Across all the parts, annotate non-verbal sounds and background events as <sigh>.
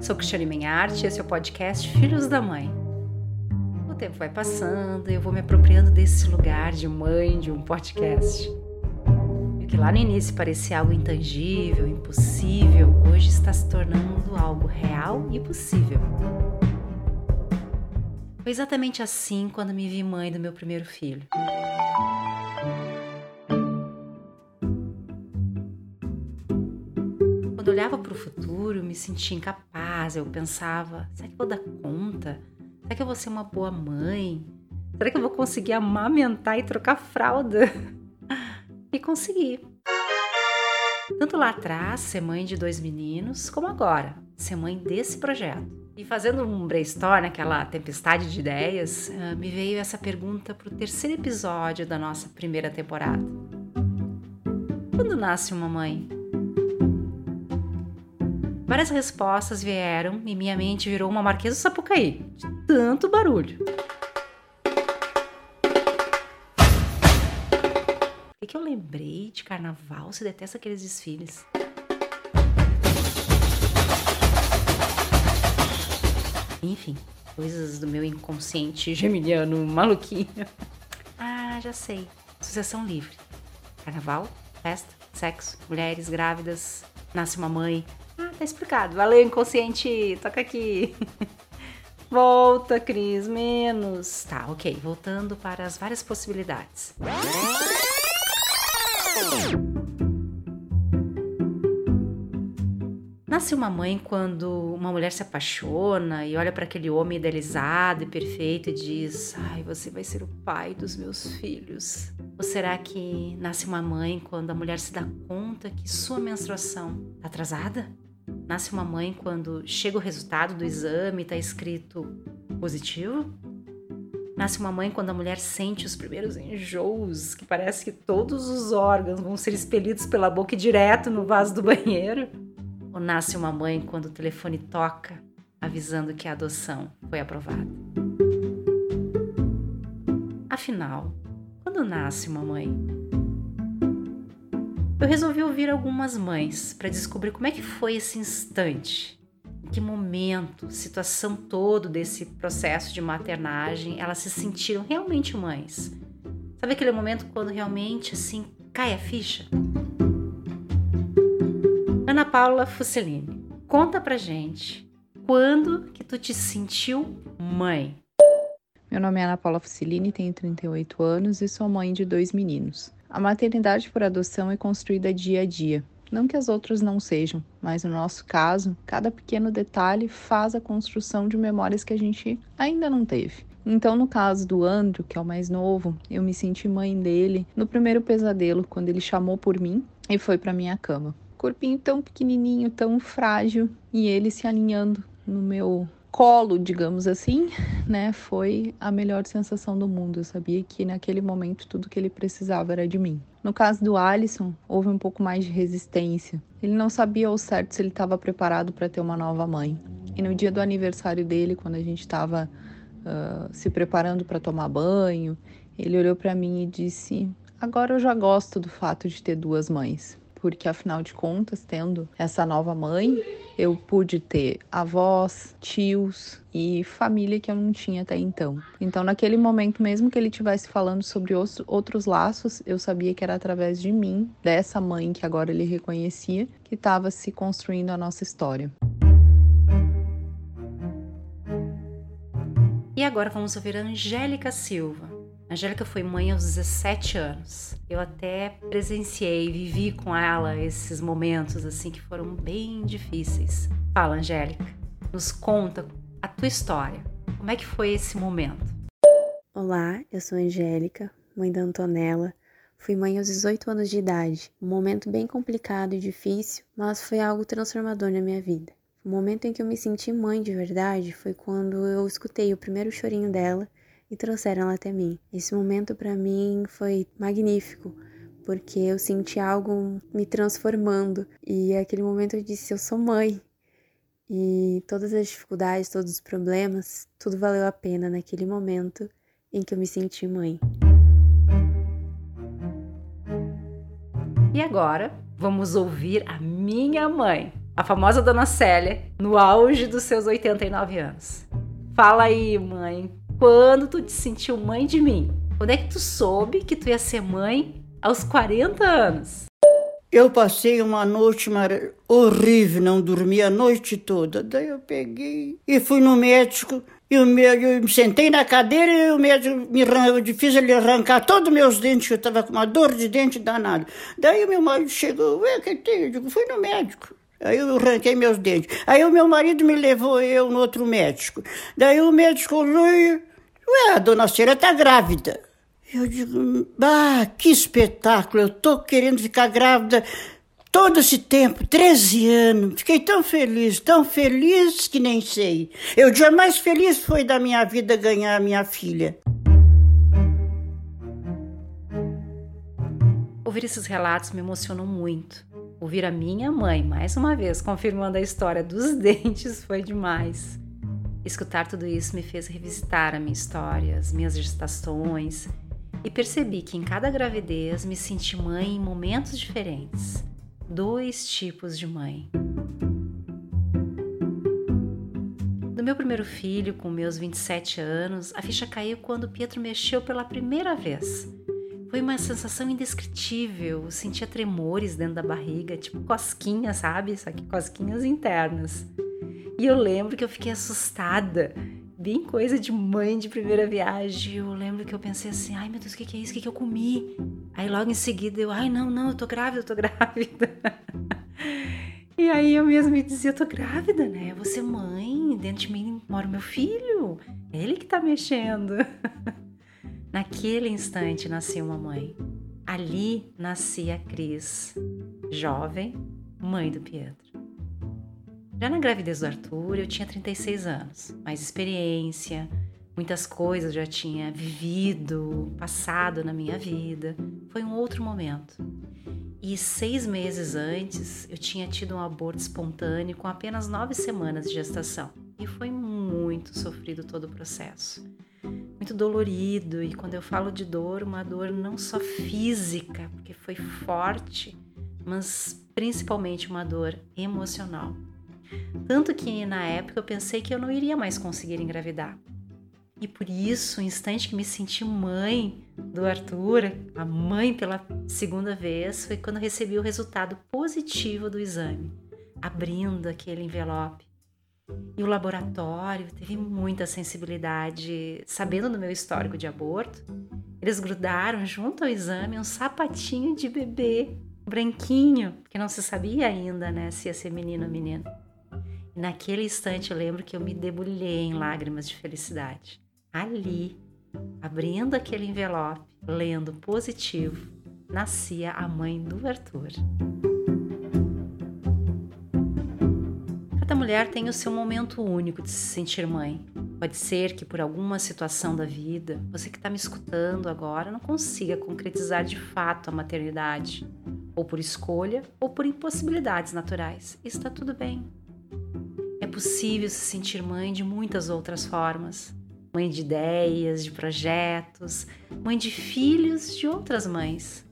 Sou Cristiane Menharte e esse é o podcast Filhos da Mãe. O tempo vai passando e eu vou me apropriando desse lugar de mãe de um podcast. E o que lá no início parecia algo intangível, impossível, hoje está se tornando algo real e possível. Foi exatamente assim quando me vi mãe do meu primeiro filho. Quando olhava para o futuro, me sentia incapaz. Eu pensava: será que eu vou dar conta? Será que eu vou ser uma boa mãe? Será que eu vou conseguir amamentar e trocar fralda? <laughs> E consegui. Tanto lá atrás, ser mãe de dois meninos, como agora, ser mãe desse projeto. E fazendo um brainstorm, aquela tempestade de ideias, ah, me veio essa pergunta para o terceiro episódio da nossa primeira temporada. Quando nasce uma mãe? Várias respostas vieram e minha mente virou uma Marquesa do Sapucaí, de tanto barulho. Por que eu lembrei de carnaval se detesta aqueles desfiles? Enfim, coisas do meu inconsciente geminiano maluquinho. Ah, já sei. Sucessão livre. Carnaval, festa, sexo, mulheres grávidas, nasce uma mãe, tá explicado. Valeu, inconsciente. Toca aqui. <laughs> Volta, Cris, menos. Tá, ok. Voltando para as várias possibilidades. Nasce uma mãe quando uma mulher se apaixona e olha para aquele homem idealizado e perfeito e diz: Ai, você vai ser o pai dos meus filhos. Ou será que nasce uma mãe quando a mulher se dá conta que sua menstruação está atrasada? Nasce uma mãe quando chega o resultado do exame e está escrito positivo? Nasce uma mãe quando a mulher sente os primeiros enjoos, que parece que todos os órgãos vão ser expelidos pela boca e direto no vaso do banheiro? Ou nasce uma mãe quando o telefone toca, avisando que a adoção foi aprovada? Afinal, quando nasce uma mãe? Eu resolvi ouvir algumas mães para descobrir como é que foi esse instante, em que momento, situação todo desse processo de maternagem, elas se sentiram realmente mães. Sabe aquele momento quando realmente assim cai a ficha? Ana Paula Fucellini, conta pra gente quando que tu te sentiu mãe? Meu nome é Ana Paula Fucellini, tenho 38 anos e sou mãe de dois meninos. A maternidade por adoção é construída dia a dia. Não que as outras não sejam, mas no nosso caso, cada pequeno detalhe faz a construção de memórias que a gente ainda não teve. Então, no caso do Andrew, que é o mais novo, eu me senti mãe dele no primeiro pesadelo, quando ele chamou por mim e foi para minha cama. Corpinho tão pequenininho, tão frágil, e ele se alinhando no meu colo, digamos assim, <laughs> né, foi a melhor sensação do mundo. Eu sabia que naquele momento tudo que ele precisava era de mim. No caso do Alisson, houve um pouco mais de resistência. Ele não sabia ao certo se ele estava preparado para ter uma nova mãe. E no dia do aniversário dele, quando a gente estava uh, se preparando para tomar banho, ele olhou para mim e disse: Agora eu já gosto do fato de ter duas mães porque afinal de contas, tendo essa nova mãe, eu pude ter avós, tios e família que eu não tinha até então. Então, naquele momento, mesmo que ele estivesse falando sobre outros laços, eu sabia que era através de mim, dessa mãe que agora ele reconhecia, que estava se construindo a nossa história. E agora vamos ouvir a Angélica Silva. Angélica foi mãe aos 17 anos. Eu até presenciei, vivi com ela esses momentos assim que foram bem difíceis. Fala, Angélica, nos conta a tua história. Como é que foi esse momento? Olá, eu sou Angélica, mãe da Antonella. Fui mãe aos 18 anos de idade. Um momento bem complicado e difícil, mas foi algo transformador na minha vida. O momento em que eu me senti mãe de verdade foi quando eu escutei o primeiro chorinho dela e trouxeram ela até mim. Esse momento para mim foi magnífico, porque eu senti algo me transformando e aquele momento eu disse: eu sou mãe. E todas as dificuldades, todos os problemas, tudo valeu a pena naquele momento em que eu me senti mãe. E agora, vamos ouvir a minha mãe. a famosa Dona Célia, no auge dos seus 89 anos. Fala aí, mãe, quando tu te sentiu mãe de mim? Quando é que tu soube que tu ia ser mãe aos 40 anos? Eu passei uma noite horrível, não dormi a noite toda. Daí eu peguei e fui no médico. E o médico, eu me sentei na cadeira e o médico me fiz ele arrancar todos os meus dentes, eu estava com uma dor de dente danada. Daí o meu marido chegou, ué, que tem? Eu digo, fui no médico. Aí eu arranquei meus dentes. Aí o meu marido me levou eu no outro médico. Daí o médico olhou ué, a dona Cera está grávida. Eu digo, ah, que espetáculo, eu tô querendo ficar grávida todo esse tempo, 13 anos. Fiquei tão feliz, tão feliz que nem sei. Eu, o dia mais feliz foi da minha vida ganhar a minha filha. Ouvir esses relatos me emocionou muito. Ouvir a minha mãe, mais uma vez, confirmando a história dos <laughs> dentes foi demais. Escutar tudo isso me fez revisitar a minha história, as minhas gestações e percebi que em cada gravidez me senti mãe em momentos diferentes. Dois tipos de mãe. Do meu primeiro filho, com meus 27 anos, a ficha caiu quando Pietro mexeu pela primeira vez. Foi uma sensação indescritível, eu sentia tremores dentro da barriga, tipo cosquinhas, sabe? Só que cosquinhas internas. E eu lembro que eu fiquei assustada bem coisa de mãe de primeira viagem. Eu lembro que eu pensei assim, ai meu Deus, o que, que é isso? O que, que eu comi? Aí logo em seguida eu, ai não, não, eu tô grávida, eu tô <laughs> grávida. e aí eu mesmo me dizia, eu tô grávida, né? Eu vou ser mãe, dentro de mim mora meu filho. É ele que tá mexendo. <laughs> Naquele instante nasceu uma mãe. Ali nascia a Cris, jovem, mãe do Pietro. Já na gravidez do Arthur, eu tinha 36 anos, mais experiência, muitas coisas já tinha vivido, passado na minha vida. Foi um outro momento. E seis meses antes, eu tinha tido um aborto espontâneo com apenas nove semanas de gestação. E foi muito sofrido todo o processo. Muito dolorido, e quando eu falo de dor, uma dor não só física, porque foi forte, mas principalmente uma dor emocional. Tanto que na época eu pensei que eu não iria mais conseguir engravidar. E por isso, o instante que me senti mãe do Arthur, a mãe pela segunda vez, foi quando recebi o resultado positivo do exame, abrindo aquele envelope. E o laboratório teve muita sensibilidade, sabendo do meu histórico de aborto. Eles grudaram junto ao exame um sapatinho de bebê, branquinho, porque não se sabia ainda, né, se ia ser menino ou menina. Naquele instante eu lembro que eu me debulhei em lágrimas de felicidade. Ali, abrindo aquele envelope, lendo positivo, nascia a mãe do Arthur. Cada mulher tem o seu momento único de se sentir mãe. Pode ser que por alguma situação da vida, você que está me escutando agora não consiga concretizar de fato a maternidade, ou por escolha ou por impossibilidades naturais. Está tudo bem possível se sentir mãe de muitas outras formas. Mãe de ideias, de projetos, mãe de filhos de outras mães.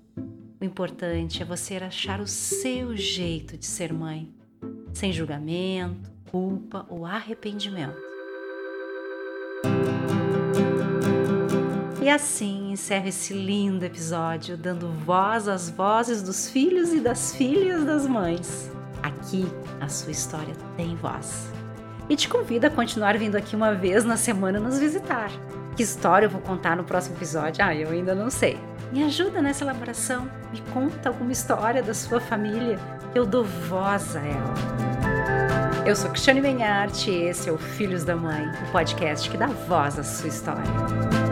O importante é você achar o seu jeito de ser mãe, sem julgamento, culpa ou arrependimento. E assim encerro esse lindo episódio, dando voz às vozes dos filhos e das filhas das mães. Aqui a sua história tem voz. E te convido a continuar vindo aqui uma vez na semana nos visitar. Que história eu vou contar no próximo episódio? Ah, eu ainda não sei. Me ajuda nessa elaboração. Me conta alguma história da sua família. Eu dou voz a ela. Eu sou Cristiane Benharte e esse é o Filhos da Mãe, o podcast que dá voz à sua história.